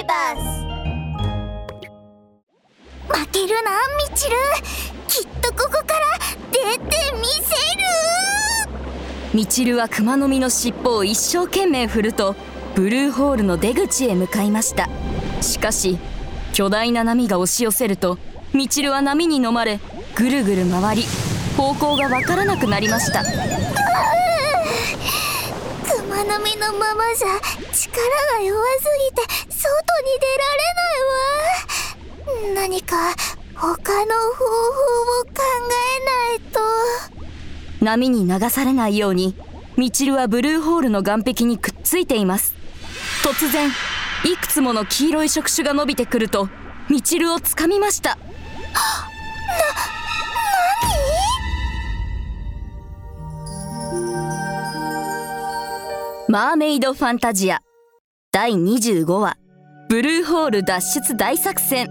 ビバス。負けるなみちるきっとここから出てみせる。みちるは熊の実の尻尾を一生懸命振るとブルーホールの出口へ向かいました。しかし巨大な波が押し寄せるとみちるは波に飲まれぐるぐる回り方向がわからなくなりました。熊の実のままじゃ力が弱すぎて外に出られないわ。何か他の方法を考えないと。波に流されないようにみちるはブルーホールの岸壁にくっついています。突然いくつもの黄色い触手が伸びてくるとみちるをつかみました。マーメイドファンタジア第25話ブルーホール脱出大作戦。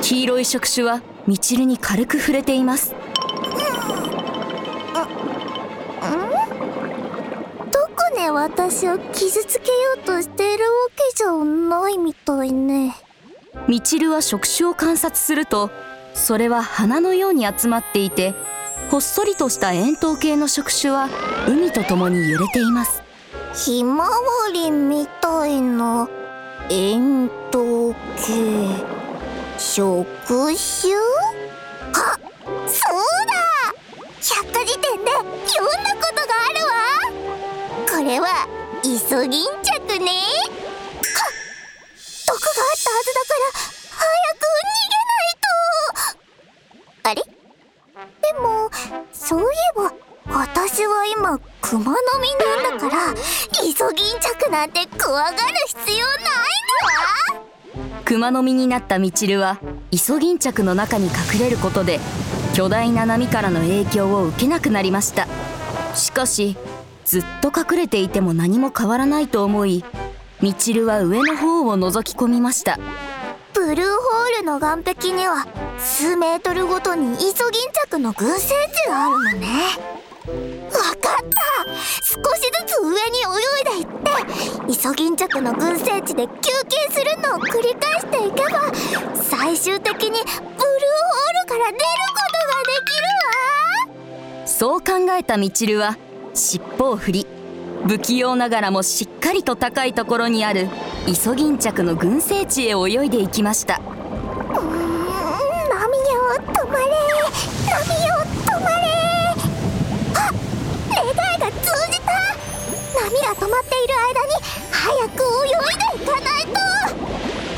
黄色い触手はみちるに軽く触れています。どこね私を傷つけようとしているわけじゃないみたいね。みちるは触手を観察するとそれは花のように集まっていてほっそりとした円筒形の触手は海とともに揺れています。ひまわりみたいな円筒形触手？あそうだ！百科事典で読んだことがあるわ。これはイソギンチャクね。はっ毒があったはずだから早く逃げないと。あれ？でもそういえば私は今熊の実なんだからイソギンチャクなんて怖がる必要ないんだわ熊の実になったみちるはイソギンチャクの中に隠れることで巨大な波からの影響を受けなくなりました。しかしずっと隠れていても何も変わらないと思いみちるは上の方を覗き込みました。ブルーホールの岸壁には数メートルごとにイソギンチャクの群生地があるのね。わかった。少しずつ上に泳いでいってイソギンチャクの群生地で休憩するのを繰り返していけば最終的にブルーホールから出ることができるわ。そう考えたみちるは尻尾を振り不器用ながらもしっかりと高いところにあるイソギンチャクの群生地へ泳いでいきましたうーん波よ止まれ波よ止まれあ願いが通じた波が止まっている間に早く泳いでいかないと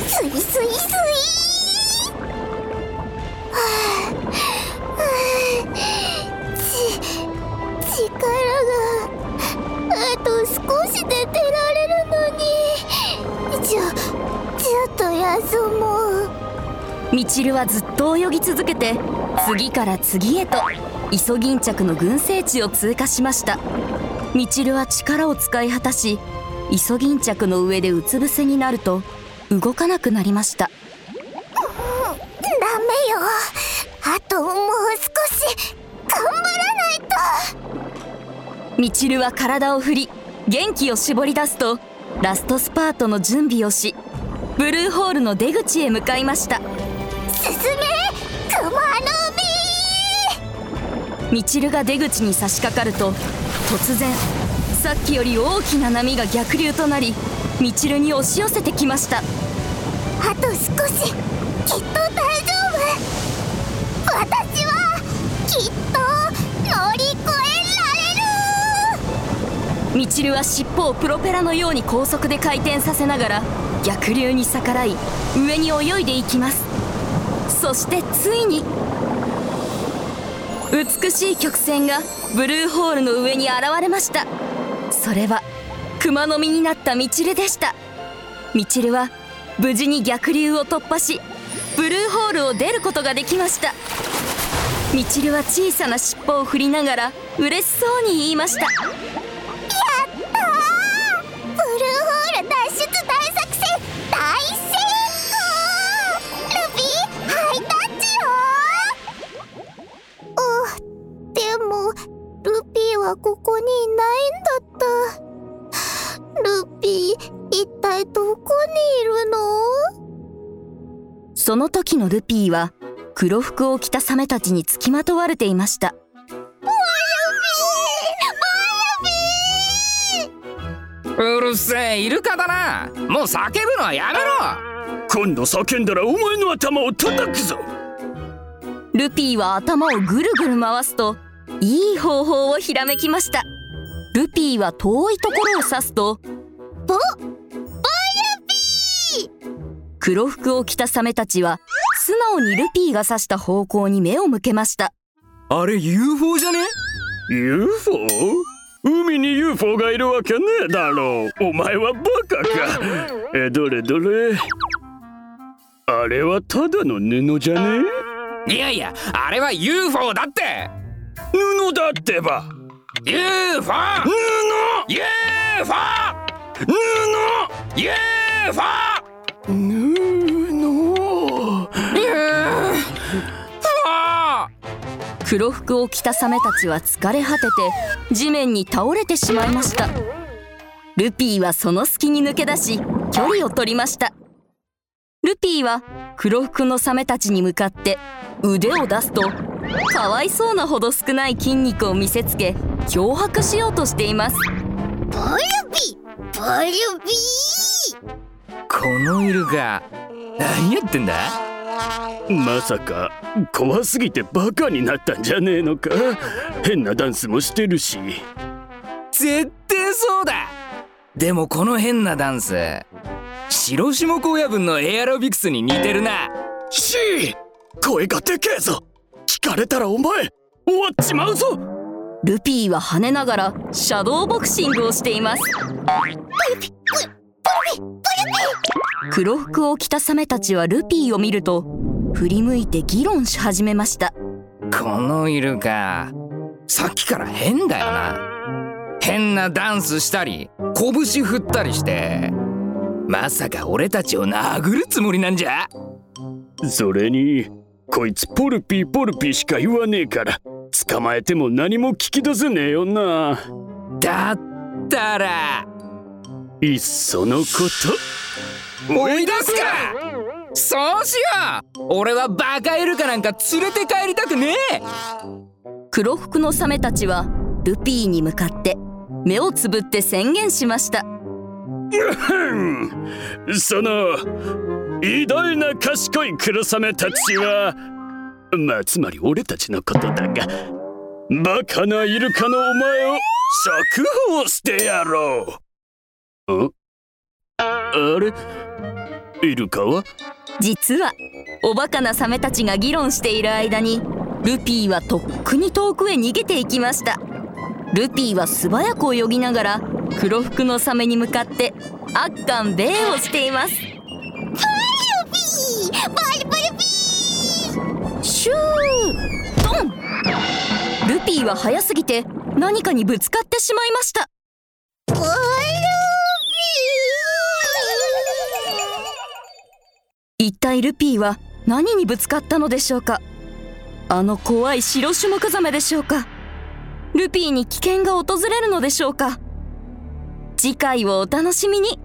スイスイスイはあはあち力があと少しで出られるのにちょちょっと休もうみちるはずっと泳ぎ続けて次から次へとイソギンチャクの群生地を通過しましたみちるは力を使い果たしイソギンチャクの上でうつ伏せになると動かなくなりました。ダメよ。あともう少し頑張らないと。みちるは体を振り元気を絞り出すとラストスパートの準備をしブルーホールの出口へ向かいました。進め熊のみちるが出口に差し掛かると突然さっきより大きな波が逆流となりみちるに押し寄せてきました。実あと少しきっと大丈夫。私はきっと乗り越えられる。みちるは尻尾をプロペラのように高速で回転させながら逆流に逆らい上に泳いでいきます。そしてついに美しい曲線がブルーホールの上に現れました。それは熊の実になったみちるでした。みちるは無事に逆流を突破しブルーホールを出ることができました。みちるは小さな尻尾を振りながら嬉しそうに言いました。やったー！ブルーホール脱出もルビーはここにいないんだった。ルピー一体どこにいるの？その時のルピーは黒服を着たサメたちにつきまとわれていました。うるせえイルカだな。もう叫ぶのはやめろ。今度叫んだらお前の頭を叩くぞ。ルピーは頭をぐるぐる回すといい方法をひらめきました。ルピーは遠いところを指すとボ黒服を着たサメたちは素直にルピーが指した方向に目を向けました。あれ UFO じゃね？UFO? 海に UFO がいるわけねえだろう。お前はバカか。えどれどれ？あれはただの布じゃね？いやいやあれは UFO だって布だってば。UFO 布。UFO 布。UFO 布黒服を着たサメたちは疲れ果てて地面に倒れてしまいました。ルピーはその隙に抜け出し距離を取りました。ルピーは黒服のサメたちに向かって腕を出すとかわいそうなほど少ない筋肉を見せつけ脅迫しようとしています。ボルビボルビこのイルカ何やってんだ？まさか怖すぎてバカになったんじゃねえのか？変なダンスもしてるし。絶対そうだ！でもこの変なダンス白下高野分のエアロビクスに似てるな。し声がでけえぞ聞かれたらお前終わっちまうぞ。ルピーは跳ねながらシャドーボクシングをしています。黒服を着たサメたちはルピーを見ると振り向いて議論し始めました。このイルカさっきから変だよな。変なダンスしたり拳振ったりしてまさか俺たちを殴るつもりなんじゃ。それにこいつポルピーポルピーしか言わねえから。捕まえても何も聞き出せねえよな。だったら。いっそのこと。追い出すか。そうしよう。俺はバカイルカなんか連れて帰りたくねえ。黒服のサメたちはルピーに向かって目をつぶって宣言しました。その偉大な賢い黒サメたちはまあつまり俺たちのことだがバカなイルカのお前を釈放してやろう。んあれ？イルカは？実はおバカなサメたちが議論している間にルピーはとっくに遠くへ逃げていきました。ルピーは素早く泳ぎながら黒服のサメに向かってアッカンベイをしています。ボルボルビシュードン。ルピーは速すぎて何かにぶつかってしまいました。ボル一体ルピーは何にぶつかったのでしょうか？あの怖い白種目ザメでしょうか？ルピーに危険が訪れるのでしょうか？次回をお楽しみに